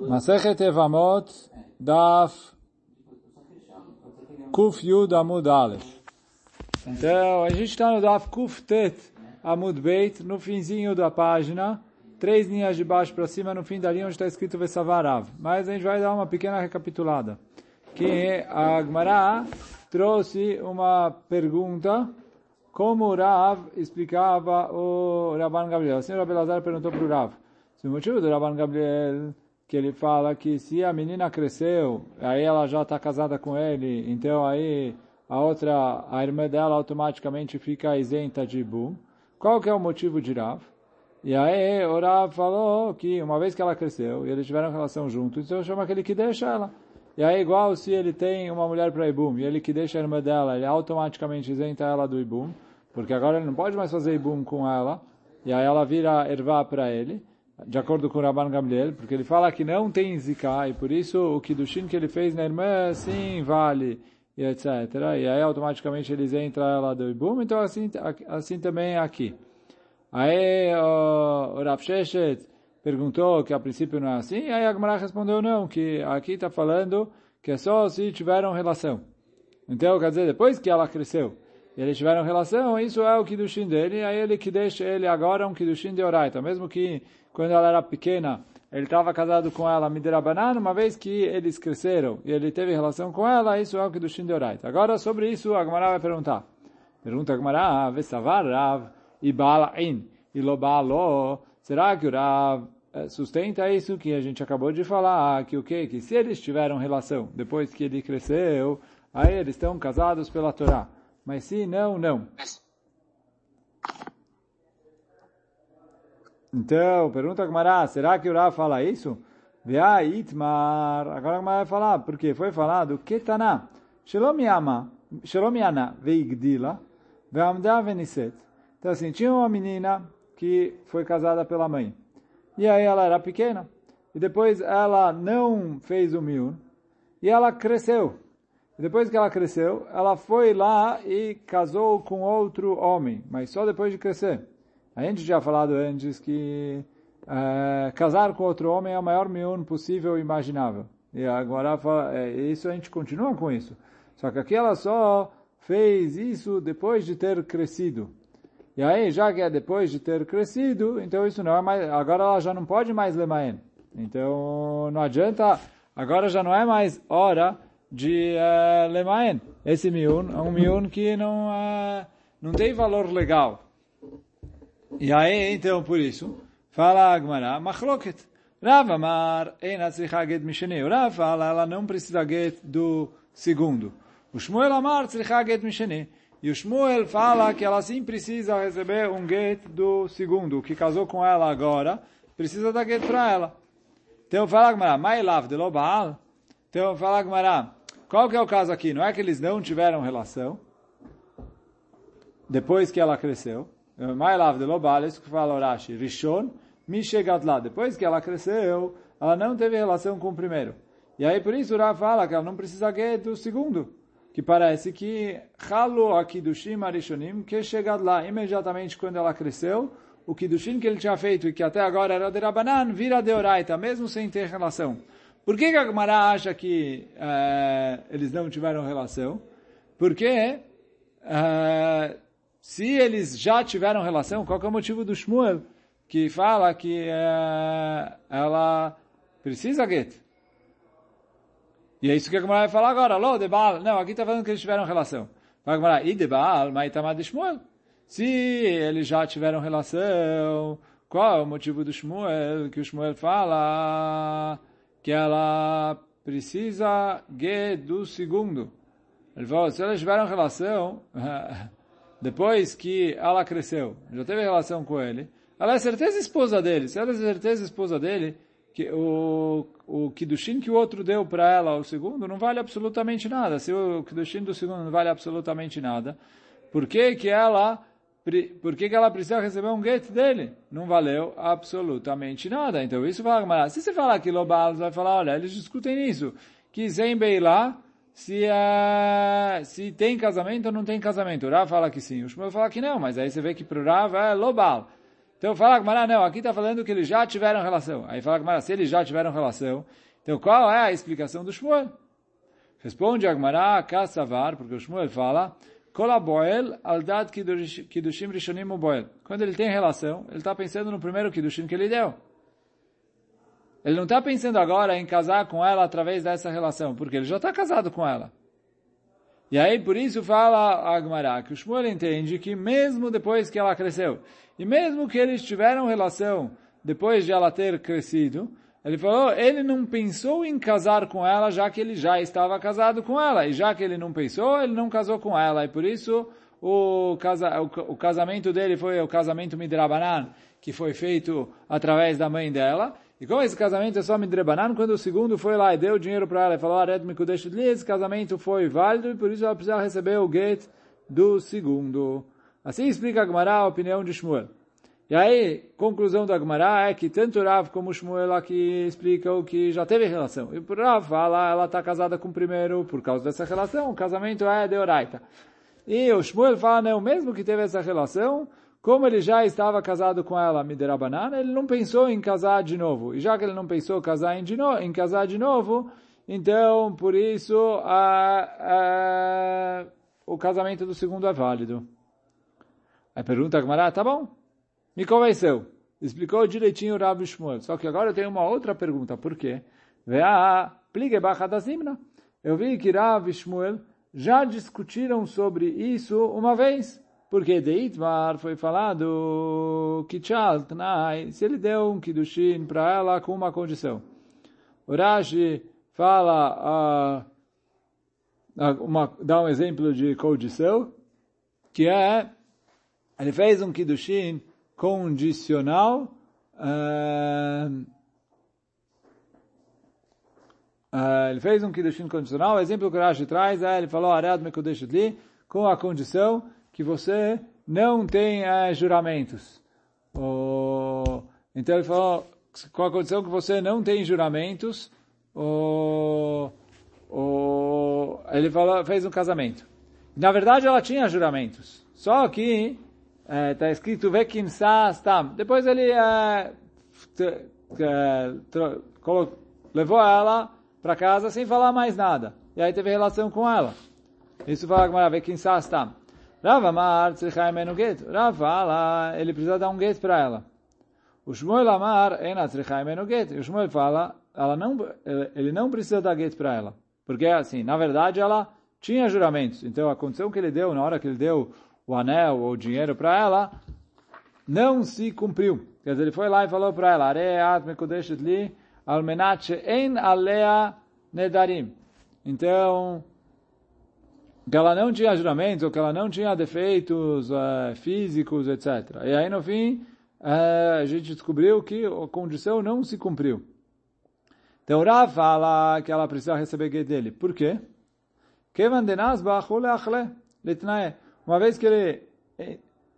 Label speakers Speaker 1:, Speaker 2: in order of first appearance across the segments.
Speaker 1: Masechet Evamot, Daf Kuf Yud Amud Aleph. Então, a gente está no Daf Kuf Tet Amud Beit, no finzinho da página, três linhas de baixo para cima, no fim da linha onde está escrito Vesavarav. Mas a gente vai dar uma pequena recapitulada. Que a Gmará trouxe uma pergunta como o Rav explicava o Rabban Gabriel. Assim o Rabbi Lazar perguntou para o Rav. Se o motivo do Rabban Gabriel que ele fala que se a menina cresceu, aí ela já está casada com ele, então aí a outra, a irmã dela automaticamente fica isenta de Ibum. Qual que é o motivo de Rav? E aí o Rav falou que uma vez que ela cresceu e eles tiveram relação juntos, então chama aquele que deixa ela. E aí igual se ele tem uma mulher para Ibum e ele que deixa a irmã dela, ele automaticamente isenta ela do Ibum, porque agora ele não pode mais fazer Ibum com ela, e aí ela vira ervá para ele de acordo com o Rabban Gamliel, porque ele fala que não tem zika, e por isso o Kiddushin que ele fez na irmã, sim, vale, e etc. E aí automaticamente eles entram ela do Ibum, então assim, assim também é aqui. Aí o, o Rav Sheshet perguntou que a princípio não é assim, aí a respondeu não, que aqui está falando que é só se tiveram relação. Então, quer dizer, depois que ela cresceu, e eles tiveram relação, isso é o Kiddushin dele, aí ele que deixa ele agora um Kiddushin de Oraita, mesmo que quando ela era pequena, ele estava casado com ela, Midirabanan, uma vez que eles cresceram e ele teve relação com ela, isso é o Kiddushin de Oraita. Agora, sobre isso, a Gemara vai perguntar. Pergunta a Gemara, Vesavar Rav, e Balain, e Lobalo, será que o Rav sustenta isso que a gente acabou de falar, que o quê? Que se eles tiveram relação depois que ele cresceu, aí eles estão casados pela Torá. Mas se não, não. Então, pergunta a Gmará, será que o Rav fala isso? Vea itmar. Agora a Gmará vai falar, porque foi falado, Shalom Yana, Veigdila, Veamda Veniset. Então assim, tinha uma menina que foi casada pela mãe. E aí ela era pequena. E depois ela não fez o miun. E ela cresceu. E depois que ela cresceu, ela foi lá e casou com outro homem, mas só depois de crescer. A gente já falado antes que é, casar com outro homem é o maior miun possível e imaginável. E agora é, isso a gente continua com isso. Só que aqui ela só fez isso depois de ter crescido. E aí, já que é depois de ter crescido, então isso não é mais, agora ela já não pode mais lemaen. Então não adianta, agora já não é mais hora de uh, lemaen. Esse miun é um miun que não, uh, não tem valor legal. E aí, então, por isso, fala a Agmará, machloket. Rav Amar, ein atzricha get mishene. O Rav fala, ela não precisa get do segundo. O Shmuel Amar, tzricha get mishene. E o Shmuel fala que ela sim precisa receber um get do segundo, que casou com ela agora, precisa dar get para ela. Então fala Agmará, Mailav de Lobal. Então fala Agmará, qual que é o caso aqui? Não é que eles não tiveram relação depois que ela cresceu. Mailav de Lobal, isso que fala Orashi, Rishon, Mishegat lá. Depois que ela cresceu, ela não teve relação com o primeiro. E aí por isso o fala que ela não precisa get do segundo que parece que Halo aqui do Shim Arishonim, que chegado lá imediatamente quando ela cresceu, o Kiddushin que ele tinha feito e que até agora era de Rabanan, vira de Oraita, mesmo sem ter relação. Por que, que a Gemara acha que uh, eles não tiveram relação? Porque uh, se eles já tiveram relação, qual é o motivo do Shmuel? Que fala que uh, ela precisa get. E é isso que a Gemara vai falar agora. Alô, de Baal. Não, aqui está falando que eles tiveram relação. Vai Gemara, e de Baal, mas Itamar de Shmuel. Se eles já tiveram relação, qual é o motivo do Shmuel? Que o Shmuel fala que ela precisa get do segundo. Ele falou, se eles tiveram relação, depois que ela cresceu, já teve relação com ele, ela é certeza esposa dele. Se ela é certeza esposa dele, que o, o Kiddushin que o outro deu para ela, o segundo, não vale absolutamente nada. Se o Kiddushin do segundo não vale absolutamente nada, por que que ela, por que que ela precisa receber um get dele? Não valeu absolutamente nada. Então isso fala, se você falar que Lobal vai falar, olha, eles discutem isso, que Zen Beilá, se, uh, se tem casamento ou não tem casamento. O Rav fala que sim, o Shmuel fala que não, mas aí você vê que para o Rav é Lobal. Então fala Agmará, não, aqui está falando que eles já tiveram relação. Aí fala Agmará, se eles já tiveram relação, então qual é a explicação do Shmuel? Responde Agmará, Kassavar, porque o Shmuel fala, Kolaboel aldad kiddushim rishonim boel. Quando ele tem relação, ele está pensando no primeiro kiddushim que ele deu. Ele não está pensando agora em casar com ela através dessa relação, porque ele já está casado com ela. E aí, por isso fala Agmará, que o Shmuel entende que mesmo depois que ela cresceu, e mesmo que eles tiveram relação depois de ela ter crescido, ele falou, ele não pensou em casar com ela, já que ele já estava casado com ela. E já que ele não pensou, ele não casou com ela. E por isso, o, casa, o, o casamento dele foi o casamento Midrabanan, que foi feito através da mãe dela. E como esse casamento é só Midrabanan, quando o segundo foi lá e deu dinheiro para ela e falou, Aret Mikudeshut esse casamento foi válido e por isso ela precisa receber o get do segundo. Assim explica a Gemara a opinião de Shmuel. E aí, conclusão da Gemara é que tanto Rav como Shmuel aqui explicam que já teve relação. E por Rav fala, ela está casada com o primeiro por causa dessa relação, o casamento é de Oraita. E o Shmuel fala, não, mesmo que teve essa relação, como ele já estava casado com ela, Miderabanan, ele não pensou em casar de novo. E já que ele não pensou casar em, de no, em casar de novo, então, por isso, a, a, o casamento do segundo é válido. Aí pergunta a tá bom, me convenceu. Explicou direitinho o Rabi Shmuel. Só que agora eu tenho uma outra pergunta. Por quê? Eu vi que Rabi Shmuel já discutiram sobre isso uma vez. Porque de Itmar foi falado que Tnai, se ele deu um Kiddushin para ela com uma condição. O fala, uh, uma, dá um exemplo de condição, que é, ele fez um Kiddushin condicional uh, uh, ele fez um Kiddushin condicional, o exemplo que o Rashi traz é, ele falou, Aread Mekodeshut com a condição que você não uh, juramentos. Oh, então ele falou, com a condição que você não tem juramentos, oh, oh, ele falou, fez um casamento. Na verdade, ela tinha juramentos. Só que está é, escrito Vekim Stam. Depois ele é, levou ela para casa sem falar mais nada. E aí teve relação com ela. Isso fala Vekim Stam. Rav Amar Tzrichai Menu Get. Rav fala, ele precisa dar um get para ela. O Shmuel Amar Ena Tzrichai Menu Get. O Shmuel fala, ela não, ele não precisa dar get para ela. Porque assim, na verdade ela tinha juramentos. Então a condição que ele deu, na hora que ele deu o anel ou o dinheiro para ela, não se cumpriu. Quer dizer, ele foi lá e falou para ela, Areat mekodeshet li almenat she'en alea nedarim. Então, que ela não tinha juramentos, ou que ela não tinha defeitos uh, físicos, etc. E aí, no fim, uh, a gente descobriu que a condição não se cumpriu. Então, Rav fala que ela precisa receber guia dele. Por quê? Uma vez que ele,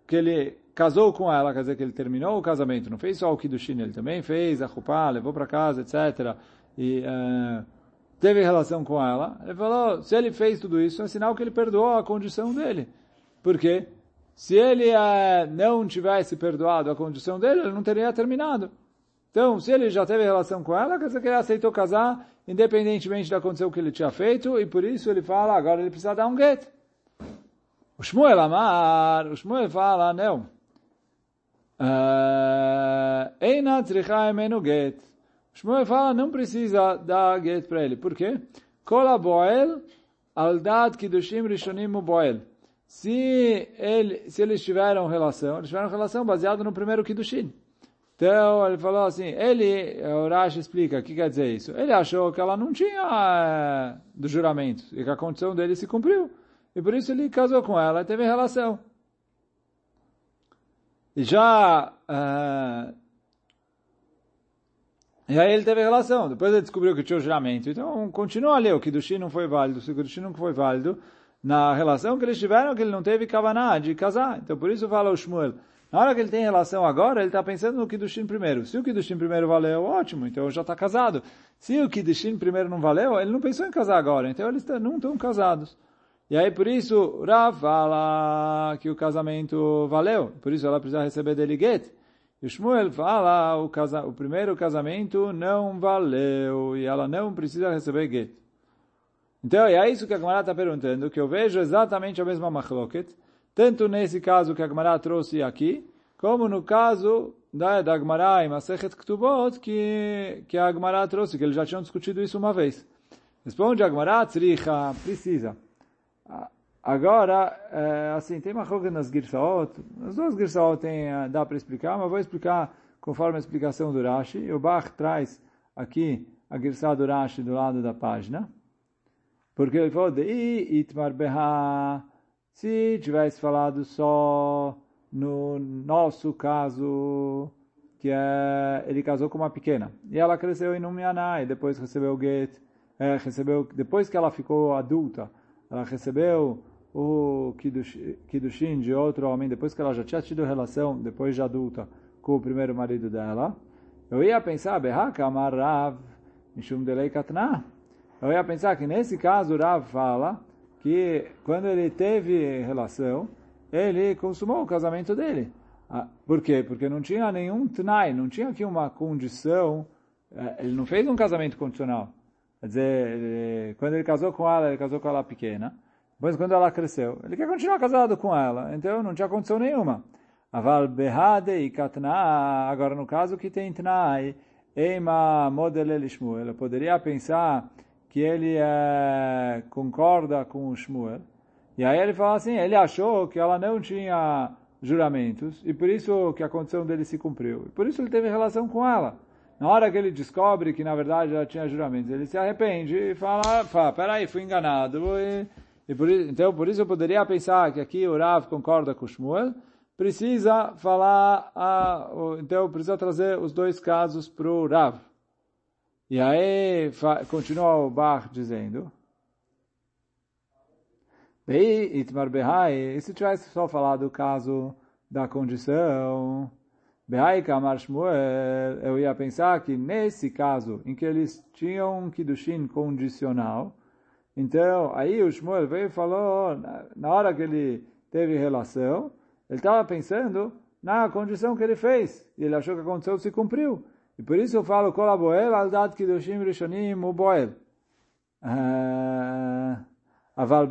Speaker 1: que ele casou com ela, quer dizer que ele terminou o casamento, não fez só o Kiddushin, ele também fez a Chupá, levou para casa, etc. E uh, teve relação com ela. Ele falou, se ele fez tudo isso, é sinal que ele perdoou a condição dele. Por quê? Se ele uh, não tivesse perdoado a condição dele, ele não teria terminado. Então, se ele já teve relação com ela, quer dizer que ele aceitou casar, independentemente da condição que ele tinha feito, e por isso ele fala, agora ele precisa dar um get. O Shmuel Amar, o Shmuel fala, não. Ah, Eina. Shmuel fala, não precisa dar get para ele. Por quê? Kola boel al dat kiddushim rishonim boel. Se, ele, se eles tiveram relação, eles tiveram relação baseada no primeiro kiddushin. Então, ele falou assim, ele, o Rashi explica, o que quer dizer isso? Ele achou que ela não tinha é, do juramento, e que a condição dele se cumpriu. E por isso ele casou com ela e teve relação. E já... Uh, e aí ele teve relação. Depois ele descobriu que tinha o juramento. Então continua ali. O Kiddushi não foi válido. O Kiddushi não foi válido na relação que eles tiveram, que ele não teve kavaná de casar. Então por isso fala o Shmuel. Na hora que ele tem relação agora, ele está pensando no Kiddushin primeiro. Se o Kiddushin primeiro valeu, ótimo, então já está casado. Se o Kiddushin primeiro não valeu, ele não pensou em casar agora, então eles não estão casados. E aí, por isso, Rav fala que o casamento valeu, por isso ela precisa receber dele get. E Shmuel fala, o, casa, o primeiro casamento não valeu e ela não precisa receber get. Então, é isso que a Gemara está perguntando, que eu vejo exatamente a mesma machloket, tanto nesse caso que a Gemara trouxe aqui, como no caso da, da Gemara em Masechet Ktubot, que, que a Gemara trouxe, que eles já tinham discutido isso uma vez. Responde a Gemara, precisa. Agora, é, assim, tem uma roga nas Girsaot, as duas Girsaot tem, eh, dá para explicar, mas vou explicar conforme a explicação do Rashi. O Bach traz aqui a Girsá do Rashi do lado da página, porque ele falou, de itmar beha, se tivesse falado só no nosso caso, que é, ele casou com uma pequena, e ela cresceu em Numianá, e depois recebeu o get, é, recebeu, depois que ela ficou adulta, ela recebeu o Kiddushin de outro homem, depois que ela já tinha tido relação, depois de adulta, com o primeiro marido dela, eu ia pensar, Behaka amar Rav, Mishum Delei. Eu ia pensar que nesse caso Rav fala que quando ele teve relação, ele consumou o casamento dele. Ah, por quê? Porque não tinha nenhum tnai, não tinha aqui uma condição, eh, ele não fez um casamento condicional. Quer dizer, ele, quando ele casou com ela, ele casou com ela pequena. Depois, quando ela cresceu, ele quer continuar casado com ela. Então, não tinha condição nenhuma. Aval behade e katna. Agora, no caso que tem tnai, eima model Shmuel. Poderia pensar que ele é, concorda com o Shmuel. E aí ele fala assim, ele achou que ela não tinha juramentos, e por isso que a condição dele se cumpriu. E por isso ele teve relação com ela. Na hora que ele descobre que, na verdade, ela tinha juramentos, ele se arrepende e fala, fala peraí, fui enganado. E por, então, por isso eu poderia pensar que aqui o Rav concorda com o Shmuel, precisa falar, a, então precisa trazer os dois casos para o Rav. E aí, continua o Bach dizendo, e Itmar Behai, e se tivesse só falado o caso da condição, Behai Kamar Shmuel, eu ia pensar que nesse caso, em que eles tinham um Kiddushin condicional, então, aí o Shmuel veio e falou, na hora que ele teve relação, ele estava pensando na condição que ele fez, e ele achou que a condição se cumpriu. E por isso eu falo, Kol Boel, Aldat Kiddushim Rishonim Uboel. Ah, Aval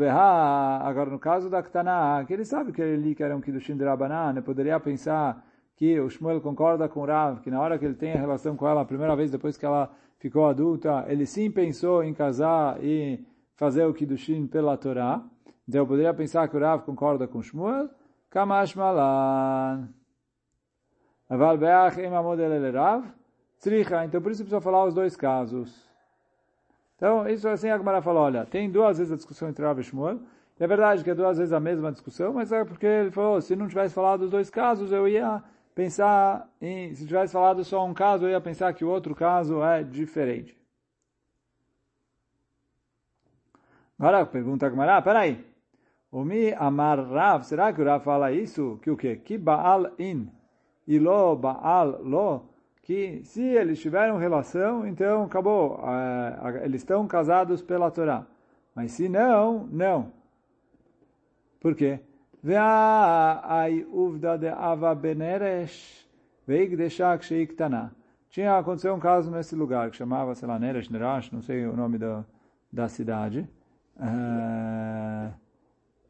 Speaker 1: agora no caso da Ktana, que ele sabe que ele que era um Kiddushim de Rabanan, poderia pensar que o Shmuel concorda com o Rav, que na hora que ele tem a relação com ela, a primeira vez depois que ela ficou adulta, ele sim pensou em casar e fazer o Kiddushin pela Torá. Então eu poderia pensar que o Rav concorda com Shmuel. Kamash malan. Aval beach em amodel ele Rav. Tzricha. Então por isso precisa falar os dois casos. Então isso assim a Gemara falou, olha, tem duas vezes a discussão entre Rav e Shmuel. É verdade que é duas vezes a mesma discussão, mas é porque ele falou, se não tivesse falado os dois casos, eu ia pensar em, se tivesse falado só um caso, eu ia pensar que o outro caso é diferente. Agora pergunta a Gemara, peraí. Mi amar Rav, será que o Rav fala isso? Que o quê? Que Baal in e lo Baal lo, que se eles tiveram relação, então acabou, uh, eles estão casados pela Torá. Mas se não, não. Por quê? Tinha acontecido um caso nesse lugar que chamava, sei lá, Neresh, Nerash, não sei o nome da, da cidade. Uh,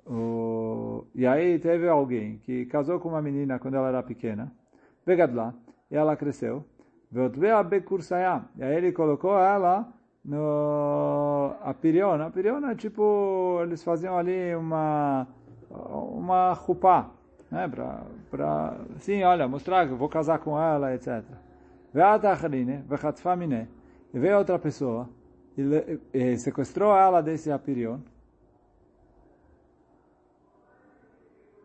Speaker 1: o, e aí teve alguém que casou com uma menina quando ela era pequena, lá e ela cresceu, e aí ele colocou ela no apirion. Apirion é tipo, eles faziam ali uma uma rupá, né, pra, pra, sim, olha, mostrar que vou casar com ela, etc. E veio outra pessoa, e, e sequestrou ela desse Apirion.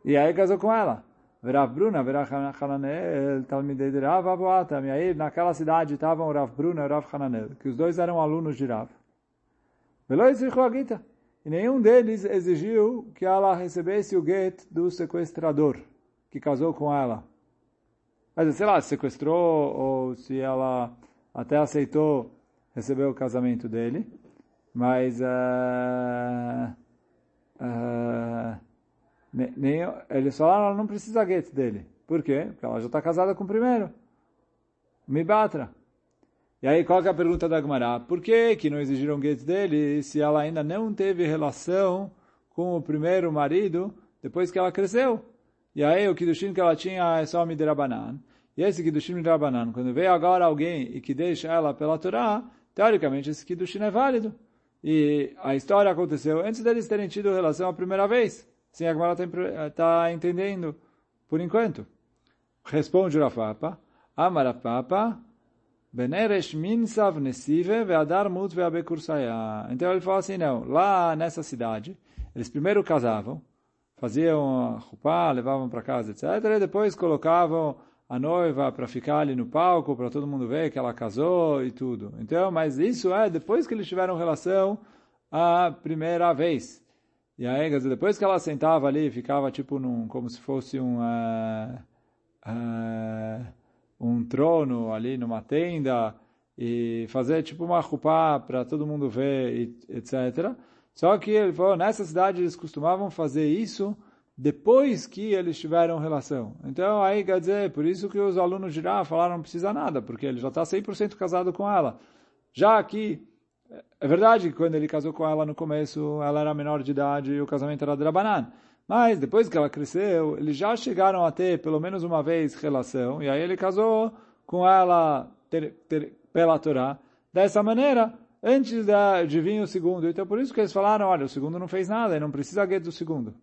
Speaker 1: E aí casou com ela. Rav Bruna, Rav Hananel, Talmidei de Rav Abuatam. E aí naquela cidade estavam Rav Bruna e Rav Hananel, que os dois eram alunos de Rav. E nenhum deles exigiu que ela recebesse o get do sequestrador, que casou com ela. Mas sei lá, sequestrou ou se ela até aceitou receber o casamento dele, mas uh, uh, nem, eles falaram, ela não precisa get dele, Por quê? Porque ela já está casada com o primeiro. Mibatra. E aí, qual é a pergunta da Agmará? Por que, que não exigiram get dele se ela ainda não teve relação com o primeiro marido depois que ela cresceu? E aí, o Kiddushin que ela tinha é só Midrabanan. E esse Kiddushin Midrabanan, quando veio agora alguém e que deixa ela pela Torá, teoricamente esse Kiddushin é válido. E a história aconteceu antes deles terem tido relação a primeira vez. Sim, a Agmará está tá entendendo, por enquanto. Responde o Rafapa. Amarafapa. Beneresh minsav nesive ve'adar mut ve'abekursaya. Então ele fala assim, não, lá nessa cidade, eles primeiro casavam, faziam a rupá, levavam para casa, etc. E depois colocavam a noiva para ficar ali no palco, para todo mundo ver que ela casou e tudo. Então, mas isso é depois que eles tiveram relação a primeira vez. E aí, depois que ela sentava ali, ficava tipo num, como se fosse um... Uh, uh, um trono ali numa tenda e fazer tipo uma rupá para todo mundo ver, e, etc. Só que ele falou, nessa cidade eles costumavam fazer isso depois que eles tiveram relação. Então aí quer dizer, por isso que os alunos de lá falaram não precisa nada, porque ele já está 100% casado com ela. Já aqui, é verdade que quando ele casou com ela no começo, ela era menor de idade e o casamento era drabanan. Mas depois que ela cresceu, eles já chegaram a ter pelo menos uma vez relação, e aí ele casou com ela ter, ter, pela Torá. Dessa maneira, antes de vir o segundo. Então por isso que eles falaram, olha, o segundo não fez nada, e não precisa get do segundo.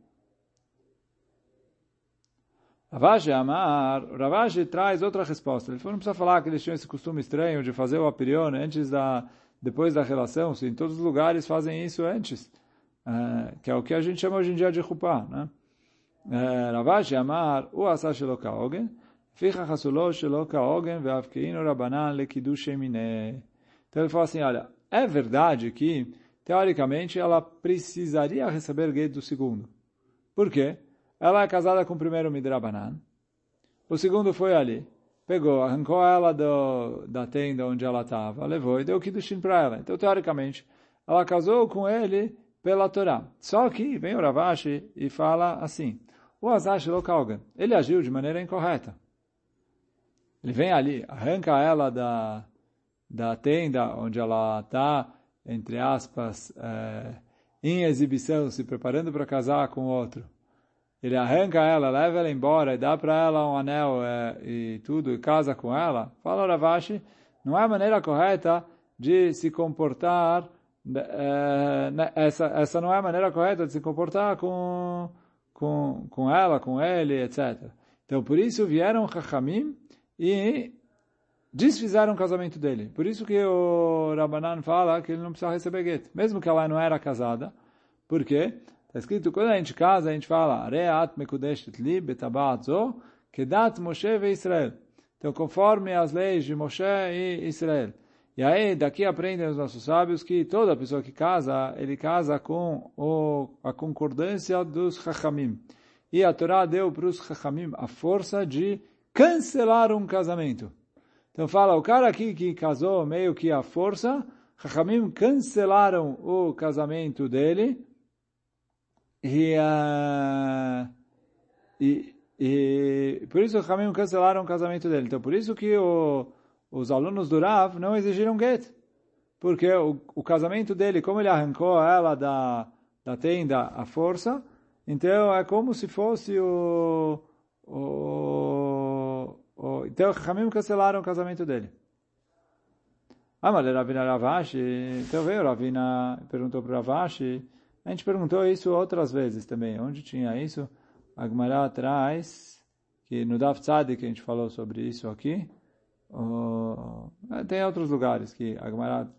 Speaker 1: Ravashi Amar, Ravashi traz outra resposta. Ele falou, não precisa falar que eles tinham esse costume estranho de fazer o apirion antes da, depois da relação, se em todos os lugares fazem isso antes. É, que é o que a gente chama hoje em dia de Chupá, né? É, Ravashi Amar, o asa shelo kaogen, ficha chasulo shelo kaogen, ve'avkeinu rabanan lekidush. Então ele fala assim, olha, é verdade que, teoricamente, ela precisaria receber gueto do segundo. Por quê? Ela é casada com o primeiro Midrabanan. O segundo foi ali. Pegou, arrancou ela do, da tenda onde ela estava, levou e deu o Kiddushin para ela. Então, teoricamente, ela casou com ele pela Torá. Só que vem o Ravashi e fala assim, o Azash Lokalgan, ele agiu de maneira incorreta. Ele vem ali, arranca ela da, da tenda onde ela está, entre aspas, é, em exibição, se preparando para casar com outro. Ele arranca ela, leva ela embora e dá para ela um anel é, e tudo, e casa com ela. Fala Ravashi, não é a maneira correta de se comportar é, né, essa, essa não é a maneira correta de se comportar com, com, com ela, com ele, etc. Então, por isso vieram Chachamim e desfizeram o casamento dele. Por isso que o Rabbanan fala que ele não precisa receber gueto, mesmo que ela não era casada. Por quê? Está escrito, quando a gente casa, a gente fala, Reat mekudeshet li betabat zo, kedat Moshe ve Israel. Então, conforme as leis de Moshe e Israel. E aí, daqui aprendem os nossos sábios que toda pessoa que casa, ele casa com o, a concordância dos Chachamim. E a Torá deu para os Chachamim a força de cancelar um casamento. Então fala, o cara aqui que casou meio que a força, Chachamim cancelaram o casamento dele e, uh, e, e por isso Chachamim cancelaram o casamento dele. Então por isso que o os alunos do Rav não exigiram get. Porque o, o casamento dele, como ele arrancou ela da, da tenda à força, então é como se fosse o... o, o então, Hamim cancelaram o casamento dele. Ah, mas Ravina Ravashi, então veio Ravina perguntou para Ravashi, a gente perguntou isso outras vezes também, onde tinha isso? Agmará atrás, que no Daf Tzadik a gente falou sobre isso aqui, Uh, tem outros lugares que a Gemara,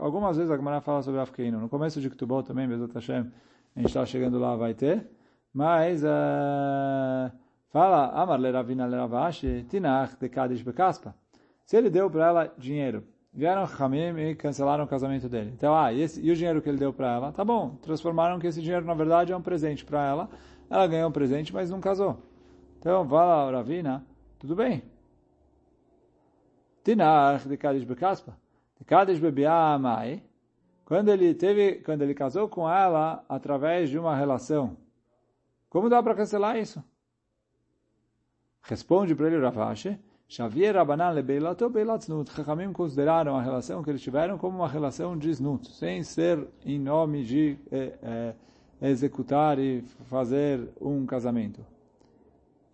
Speaker 1: algumas, vezes a Gemara fala sobre Afkeino. No começo de Ketubot também, Bezat Hashem, a gente está chegando lá, vai ter. Mas uh, fala, Amar le Ravina le Ravashi, Tinach de Kadish Bekaspa. Se ele deu para ela dinheiro, vieram Hamim e cancelaram o casamento dele. Então, ah, e, esse, e o dinheiro que ele deu para ela? Tá bom, transformaram que esse dinheiro na verdade é um presente para ela. Ela ganhou um presente, mas não casou. Então, fala Ravina, tudo bem, Tinach de Kadesh Bekaspa. De Kadesh Bebiamai. Quando ele teve, quando ele casou com ela através de uma relação. Como dá para cancelar isso? Responde para ele Ravashi, Xavier Rabanan lebeilato beilatznut. Chachamim consideraram a relação que eles tiveram como uma relação de snut, sem ser em nome de eh, eh, executar e fazer um casamento.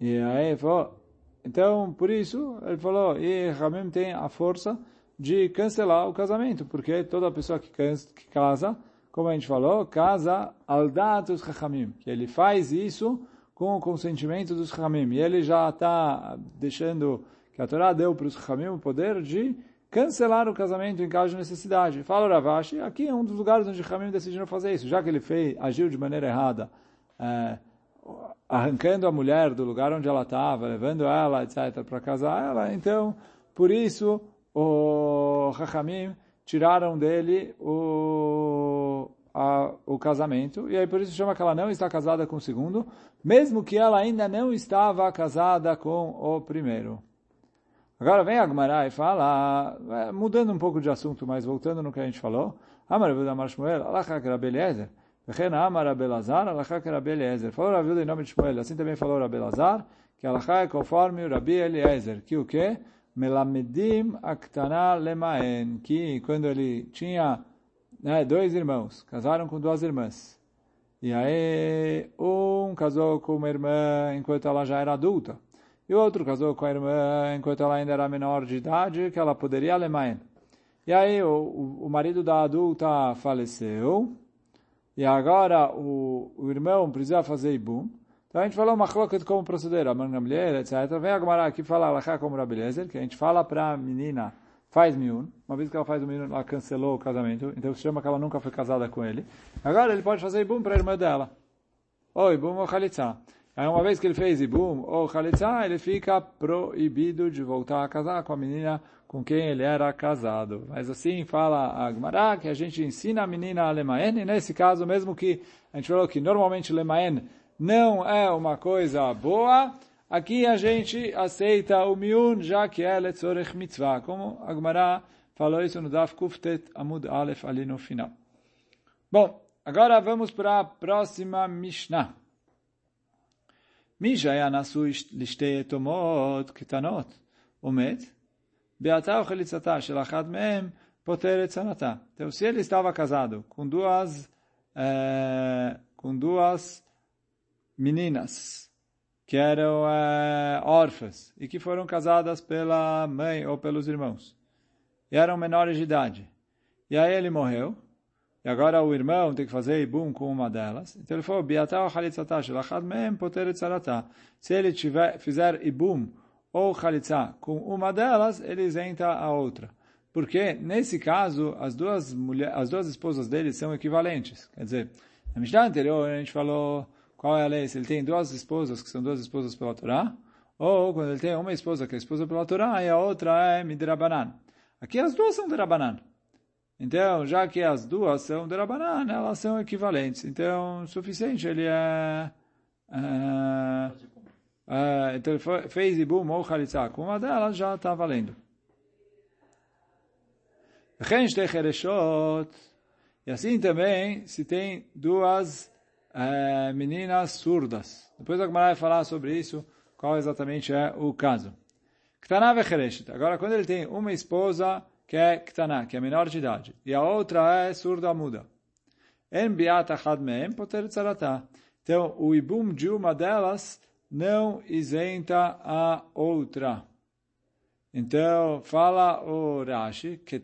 Speaker 1: E aí falou, então, por isso, ele falou, e Ramim tem a força de cancelar o casamento, porque toda pessoa que, que casa, como a gente falou, casa al datus Chachamim, que ele faz isso com o consentimento dos Chachamim, e ele já está deixando que a Torá deu para os Chachamim o poder de cancelar o casamento em caso de necessidade. Fala Ravashi, aqui é um dos lugares onde Chachamim decidiram fazer isso, já que ele fez, agiu de maneira errada, é, arrancando a mulher do lugar onde ela estava, levando ela, etc., para casar ela, então, por isso, o Chachamim tiraram dele o, a, o casamento, e aí por isso chama que ela não está casada com o segundo, mesmo que ela ainda não estava casada com o primeiro. Agora vem Agmará e fala, é, mudando um pouco de assunto, mas voltando no que a gente falou, Amar Amar Shmuel, Alachak Rabeliezer, Vechen Amar Abelazar, Alachak Rabeliezer. Falou Rabi em nome de Shmuel, assim também falou Rabelazar, que Alachak é conforme o Rabi Eliezer, que o quê? Melamedim Aktana Lemaen, que quando ele tinha né, dois irmãos, casaram com duas irmãs. E aí, um casou com uma irmã enquanto ela já era adulta. E o outro casou com a irmã enquanto ela ainda era menor de idade, que ela poderia alemã. E aí o, o marido da adulta faleceu, e agora o, o irmão precisa fazer ibum. Então a gente falou uma coisa de como proceder, a mulher, etc. Vem a aqui falar Alachá como que a gente fala para a menina, faz miun. Uma vez que ela faz o miun, ela cancelou o casamento, então se chama que ela nunca foi casada com ele. Agora ele pode fazer ibum para a irmã dela. Ou ibum ou chalitza. Aí uma vez que ele fez ibum ou chalitza, ele fica proibido de voltar a casar com a menina com quem ele era casado. Mas assim fala a Gemara, que a gente ensina a menina a lemaen, e nesse caso, mesmo que a gente falou que normalmente lemaen não é uma coisa boa, aqui a gente aceita o miun, já que é letzorech mitzvah, como a Gemara falou isso no Daf Kuftet Amud Aleph ali no final. Bom, agora vamos para a próxima Mishnah. מי שהיה נשוי לשתי יתומות קטנות ומת, beatá ou chelitzatá shel achad mehem poter etzanatá. Então, se ele estava casado com duas, é, com duas meninas que eram é, órfãs e que foram casadas pela mãe ou pelos irmãos, e eram menores de idade, e aí ele morreu, e agora o irmão tem que fazer ibum com uma delas. Então ele falou, biatá chalitzatá shelachad mehem poter etzaratá. Se ele tiver, fizer ibum ou chalitzá com uma delas, ele isenta a outra. Porque, nesse caso, as duas, mulher, as duas esposas dele são equivalentes. Quer dizer, na Mishnah anterior a gente falou qual é a lei, se ele tem duas esposas que são duas esposas pela Torá, ou quando ele tem uma esposa que é esposa pela Torá e a outra é midrabanan. Aqui as duas são midrabanan. Então, já que as duas são de Rabanan, elas são equivalentes. Então, suficiente, ele é... é, é então, fez Ibum ou Khalitsa com uma delas, já está valendo. E assim também se tem duas é, meninas surdas. Depois a Gemara vai falar sobre isso, qual exatamente é o caso. Agora, quando ele tem uma esposa que é Ktaná, que é menor de idade, e a outra é surda muda. Então, o ibum de uma delas não isenta a outra. Então, fala o Rashi, que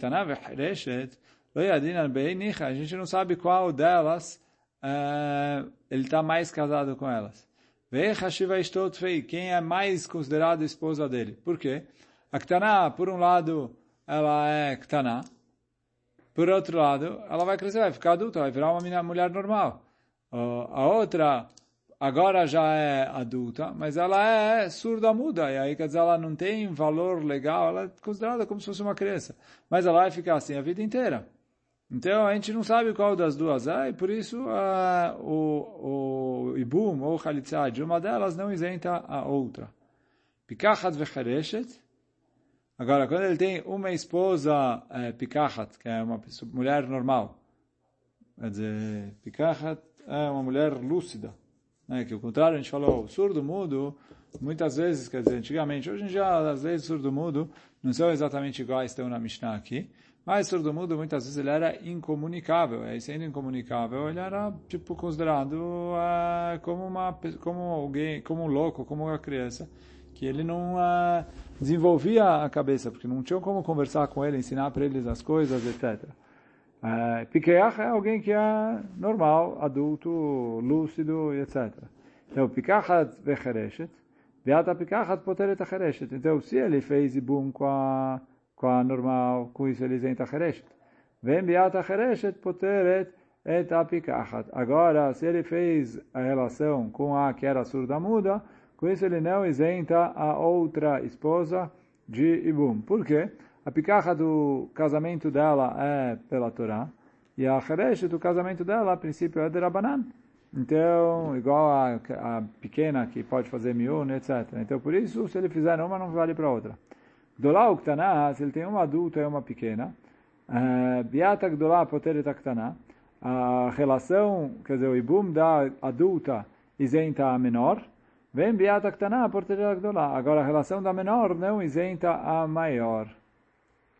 Speaker 1: a gente não sabe qual delas uh, ele está mais casado com elas. Quem é mais considerado esposa dele. Por quê? A Ktaná, por um lado, ela é Ktaná. Por outro lado, ela vai crescer, vai ficar adulta, vai virar uma mulher normal. a outra agora já é adulta, mas ela é surda muda, e aí quer dizer, ela não tem valor legal, ela é considerada como se fosse uma criança. Mas ela vai ficar assim a vida inteira. Então a gente não sabe qual das duas é, e por isso uh, o, o Ibum ou Khalitzah de uma delas não isenta a outra. Agora, quando ele tem uma esposa é, que é uma mulher normal, quer dizer, pikachat é uma mulher lúcida, né? que o contrário a gente falou, surdo mudo, muitas vezes, quer dizer, antigamente, hoje em dia as leis do surdo-mudo não são exatamente iguais estão na Mishnah aqui, mas surdo-mudo muitas vezes ele era incomunicável, e sendo incomunicável ele era tipo considerado uh, como uma como alguém, como um louco, como uma criança, que ele não uh, desenvolvia a cabeça, porque não tinham como conversar com ele, ensinar para eles as coisas, etc. Uh, Pikeach é alguém que é normal, adulto, lúcido, etc. Então, Pikachat vechereshet, Beata Pikachat poteret achereshet. Então, se ele fez ibum com a, com a normal, com isso ele isenta achereshet. Vem Beata achereshet poteret et apikachat. Agora, se ele fez a relação com a que era surda muda, com isso ele não isenta a outra esposa de ibum. Por quê? A picacha do casamento dela é pela Torá, e a Haresh do casamento dela, a princípio, é de Rabanan. Então, igual a, a pequena que pode fazer miúne, etc. Então, por isso, se ele fizer uma, não vale para outra. Gdolá Uktaná, se ele tem uma adulta e uma pequena, eh, Biata Gdolá Poteret Aktaná, a relação, quer dizer, o ibum da adulta isenta a menor, vem Biata Ktaná Poteret Gdolá. Agora, a relação da menor não isenta a maior.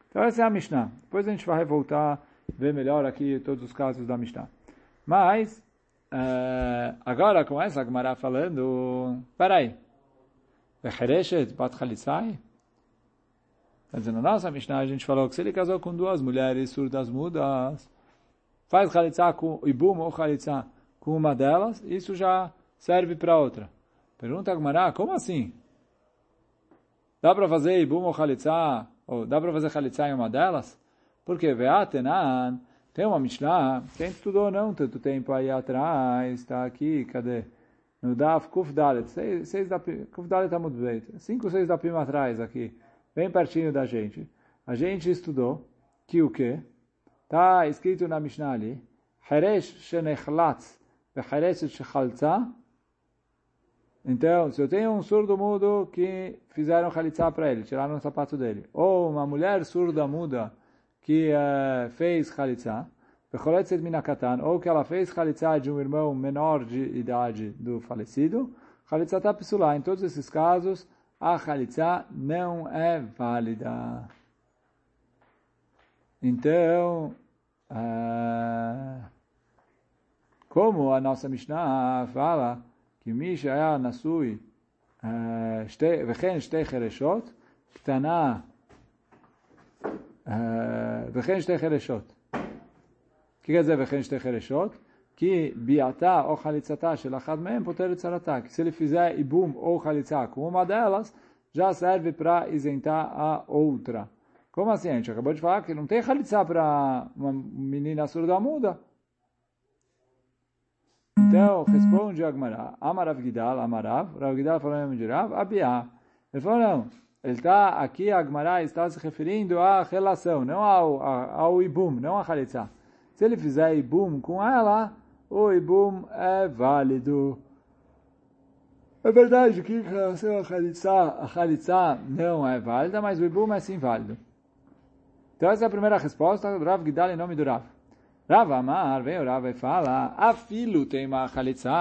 Speaker 1: Então essa é a Mishnah. Depois a gente vai voltar ver melhor aqui todos os casos da Mishnah. Mas, uh, agora com essa Gemara falando, peraí, Bechereshet bat Chalitzai? Quer dizer, na nossa Mishnah a gente falou que se ele casou com duas mulheres surdas mudas, faz Chalitzah com Ibum ou Chalitzah com uma delas, isso já serve para outra. Pergunta a como assim? Dá para fazer Ibum ou Chalitzah ou dá para fazer Chalitza em uma delas? Porque Veatenan, tem uma Mishnah, quem estudou não tanto tempo aí atrás, está aqui, cadê? No Daf Kuf Dalet, seis, seis da, Dalet Amud Beit, cinco, seis da prima atrás aqui, bem pertinho da gente. A gente estudou que o quê? Está escrito na Mishnah ali, Heresh Shenechlatz, Beheresh Shechaltza, então, se eu tenho um surdo mudo que fizeram chalitza para ele, tiraram o sapato dele, ou uma mulher surda muda que uh, fez chalitza, ou que ela fez chalitza de um irmão menor de idade do falecido, chalitza está psulá. Em todos esses casos, a chalitza não é válida. Então, uh, como a nossa Mishnah fala, כי מי שהיה נשוי שתי, וכן שתי חרשות, קטנה, וכן שתי חרשות. כי זה וכן שתי חרשות, כי ביעתה או חליצתה של אחת מהם פותרת צרתה. כי se ele fizer ibum ou חליצה uma delas, já serve para isentar a outra. Como assim? A gente acabou de falar que não tem xalitza para uma. Então, responde Agmará, Amarav Gidal, Amarav, Rav Gidal falou nome de Rav, Abiá. Ele falou, não, ele está aqui, Agmará está se referindo à relação, não ao, ao Ibum, não à Khalitsa. Se ele fizer Ibum com ela, o Ibum é válido. É verdade que em relação à Khalitsa, a Khalitsa não é válida, mas o Ibum é sim válido. Então essa é a primeira resposta do Rav Gidal em nome do Rav. Rav Amar, vem o Rav e fala, afilo tem uma chalitza.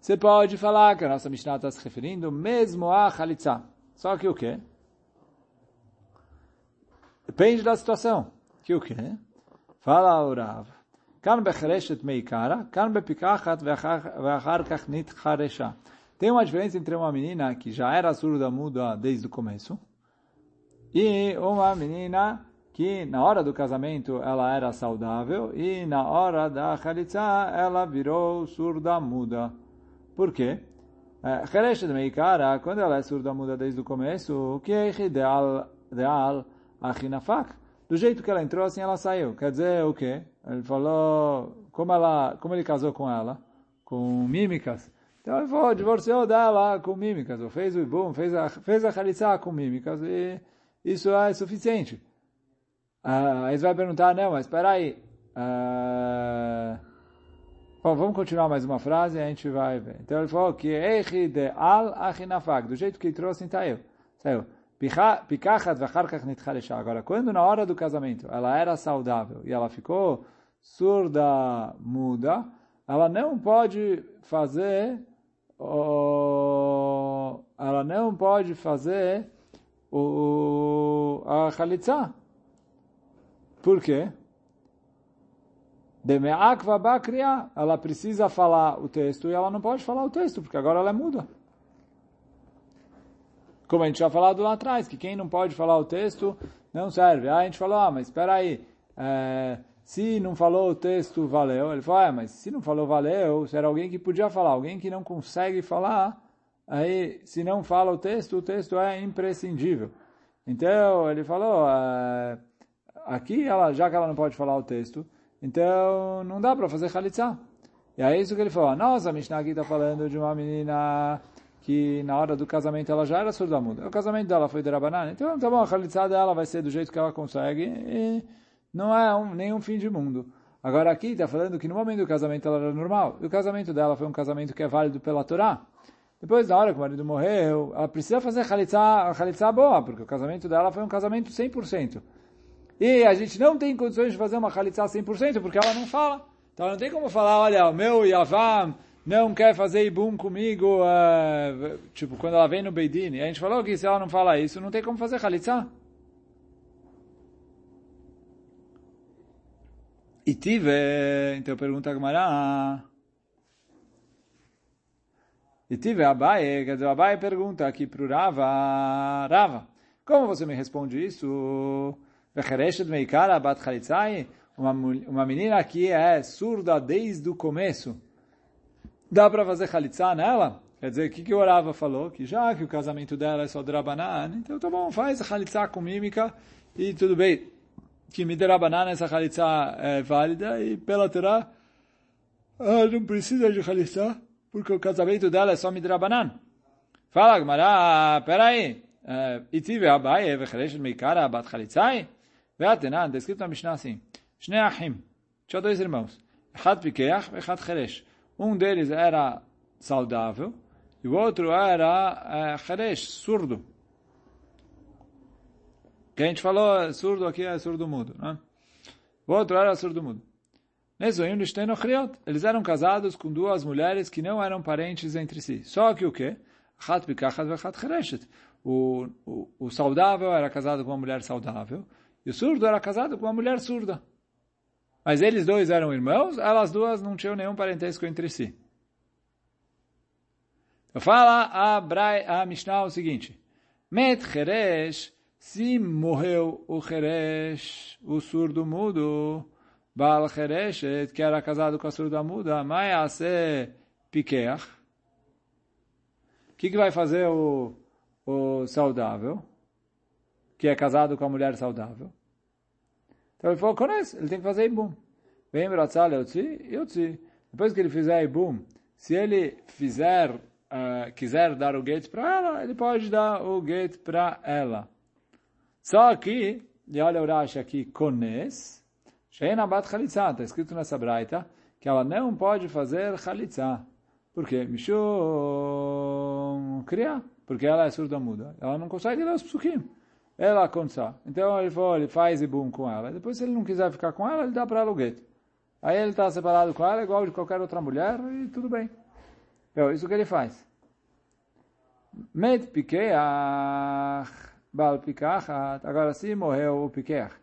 Speaker 1: Você pode falar que a nossa Mishnah está se referindo mesmo a chalitza. Só que o quê? Depende da situação. Que o quê? Fala o Rav. כאן בחרשת מעיקרא, כאן בפיקחת ואחר כך נתחרשה. Tem uma diferença entre uma menina que já era surda muda desde o começo e uma menina que na hora do casamento ela era saudável e na hora da chalitza ela virou surda muda. Por quê? Chereshet meikara, quando ela é surda muda desde o começo, que é ideal ideal achinafak. Do jeito que ela entrou, assim ela saiu. Quer dizer, o quê? Ele falou, como, ela, como ele casou com ela? Com mímicas. Então ele falou, divorciou dela com mímicas, ou fez o ibum, fez a, fez a chalitza com mímicas, e isso é suficiente. Uh, você vai perguntar, não, mas espera aí. Uh, bom, vamos continuar mais uma frase e a gente vai ver. Então ele falou que de al do jeito que trouxe, saiu. Saiu. Pikachat vacharkach nitcharesha. Agora, quando na hora do casamento ela era saudável e ela ficou surda, muda, ela não pode fazer o Então, ela não pode fazer o, a Khalitsa. Por quê? Ela precisa falar o texto e ela não pode falar o texto, porque agora ela é muda. Como a gente já falado lá atrás, que quem não pode falar o texto não serve. Aí a gente falou, ah, mas espera aí, é, se não falou o texto, valeu. Ele falou, ah, mas se não falou valeu, se era alguém que podia falar, alguém que não consegue falar, aí se não fala o texto, o texto é imprescindível. Então, ele falou, é, aqui, ela, já que ela não pode falar o texto, então, não dá para fazer Khalitsa. E é isso que ele falou. Nossa, a Mishnah aqui está falando de uma menina que na hora do casamento ela já era surda muda. O casamento dela foi de Rabanan. Então, tá bom, a Khalitsa dela vai ser do jeito que ela consegue e não é um, nenhum fim de mundo. Agora aqui está falando que no momento do casamento ela era normal. E o casamento dela foi um casamento que é válido pela Torá. Depois, na hora que o marido morreu, ela precisa fazer a Khalitsa boa, porque o casamento dela foi um casamento 100%. E a gente não tem condições de fazer uma Khalitsa 100% porque ela não fala. Então não tem como falar, olha, o meu Yavam não quer fazer Ibum comigo, uh, tipo, quando ela vem no Beidin. A gente falou que se ela não fala isso, não tem como fazer Khalitsa. E tive, então pergunta a. E tive Abai, quer dizer, Abai pergunta aqui para o Rava, Rava, como você me responde isso? Chalitzai, uma menina que é surda desde o começo. Dá para fazer chalitzá nela? Quer dizer, o que, que o Orava falou? Que já que o casamento dela é só drabanan, então tá bom, faz chalitzá com mímica e tudo bem. Que midrabanan essa chalitzá é válida e pela Torá ela não precisa de chalitzá porque o casamento dela é só midrabanan. Fala, Gmará, peraí. Itive abaye vechereshet meikara bat chalitzai? Veatenan, está escrito na Mishnah assim, Shnei tinha dois irmãos, Echad Pikeach e Echad Cheresh. Um deles era saudável e o outro era Cheresh, surdo. Que a gente falou, surdo aqui é surdo mudo, né? O outro era surdo mudo. Eles eram casados com duas mulheres que não eram parentes entre si. Só que o quê? O, o, o saudável era casado com uma mulher saudável e o surdo era casado com uma mulher surda. Mas eles dois eram irmãos, elas duas não tinham nenhum parentesco entre si. Fala a, Brai, a Mishnah o seguinte. Met Cheresh, se morreu o Cheresh, o surdo mudo, Baal Chereshet, que era casado com a surda muda, Mayase Pikeach. O que, que vai fazer o, o saudável? Que é casado com a mulher saudável. Então ele falou, conhece, ele tem que fazer Ibum. Vem Bratzal Yotzi, Yotzi. Depois que ele fizer Ibum, se ele fizer, uh, quiser dar o gate para ela, ele pode dar o gate para ela. Só que, e olha o Rashi aqui, Kones, Sheina Bat Chalitza, está escrito nessa braita, que ela não pode fazer Chalitza. Por quê? Mishum criar, porque ela é surda muda. Ela não consegue ler os psukim ela aconteceu. Então ele falou, ele faz ibum com ela. Depois, se ele não quiser ficar com ela, ele dá para gueto. Aí ele está separado com ela, igual de qualquer outra mulher, e tudo bem. Então, isso que ele faz. Met pikeach, bal pikachat. Agora, se morreu o pikeach,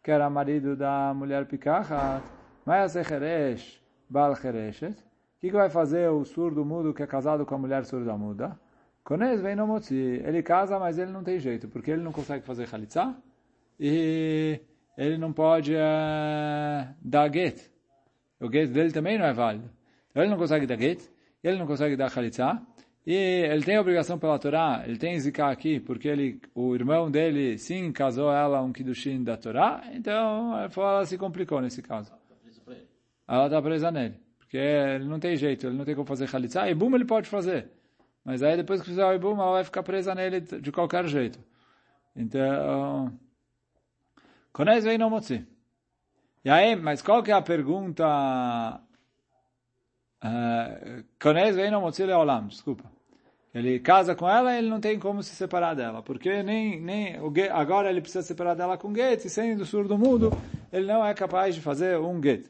Speaker 1: que era marido da mulher pikachat, mas cheresh, bal chereshet. O que, que vai fazer o surdo mudo que é casado com a mulher surda muda? Kones vem no motzi. Ele casa, mas ele não tem jeito, porque ele não consegue fazer chalitza e ele não pode uh, dar get. O get dele também não é válido. Ele não consegue dar get, ele não consegue dar chalitza e ele tem obrigação pela Torá, ele tem zikah aqui, porque ele, o irmão dele, sim, casou ela um kiddushin da Torá, então ela se complicou nesse caso. Ela está presa nele, porque ele não tem jeito, ele não tem como fazer chalitza e bum, ele pode fazer. Mas aí depois que fizer o Ibum, ela vai ficar presa nele de qualquer jeito. Então, Konez vem no Motzi. E aí, mas qual que é a pergunta? Konez vem no Motzi Leolam, desculpa. Ele casa com ela ele não tem como se separar dela. Porque nem, nem agora ele precisa separar dela com get, e sendo surdo mudo, ele não é capaz de fazer um get.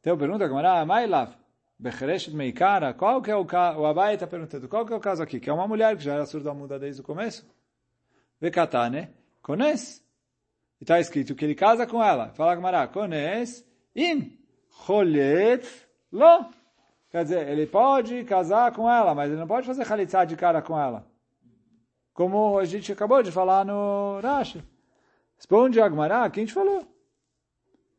Speaker 1: Então pergunta, Gamara, Mailav, Bechereshet Meikara, qual que é o caso, o Abai está perguntando, qual que é o caso aqui? Que é uma mulher que já era surda muda desde o começo. Vekatane, Kones. E está escrito que ele casa com ela. Fala Gamara, Kones, im, cholet, lo. Quer dizer, ele pode casar com ela, mas ele não pode fazer chalitzá de cara com ela. Como a gente acabou de falar no Rashi. Responde Agmará, quem te falou?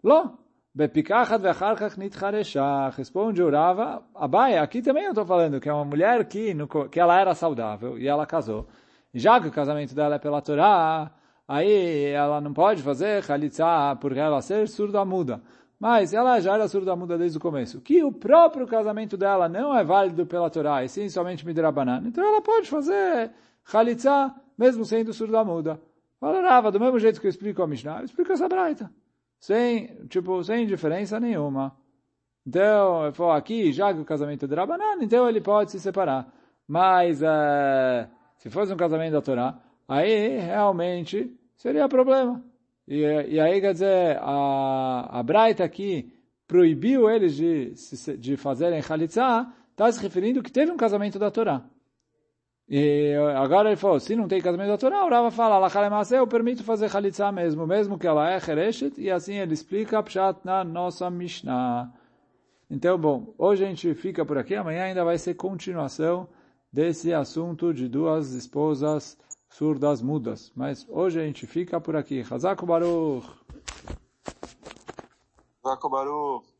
Speaker 1: Lo. Bepikachat vecharkach nitchareshach. Responde o Rava. Abai, aqui também eu estou falando que é uma mulher que, no, que ela era saudável e ela casou. Já que o casamento dela é pela Torá, aí ela não pode fazer chalitza por ela ser surda muda. Mas ela já era surda muda desde o começo. Que o próprio casamento dela não é válido pela Torá, e sim somente midrabanan. Então ela pode fazer chalitza mesmo sendo surda muda. Fala Rava, do mesmo jeito que eu explico a Mishnah, eu explico essa braita. Sem, tipo, sem diferença nenhuma. Então, eu falo aqui, já que o casamento é de Rabanan, então ele pode se separar. Mas, uh, se fosse um casamento da Torá, aí realmente seria problema. E, e aí, quer dizer, a, a Braita aqui proibiu eles de, de fazerem Khalitsa, está se referindo que teve um casamento da Torá. E agora ele falou, se não tem casamento da Torá, o Rava fala, Lachalemase, eu permito fazer Khalitsa mesmo, mesmo que ela é Hereshet, e assim ele explica Pshat na nossa Mishnah. Então, bom, hoje a gente fica por aqui, amanhã ainda vai ser continuação desse assunto de duas esposas surdas mudas. Mas hoje a gente fica por aqui. Hazako Baruch!
Speaker 2: Hazako Baruch!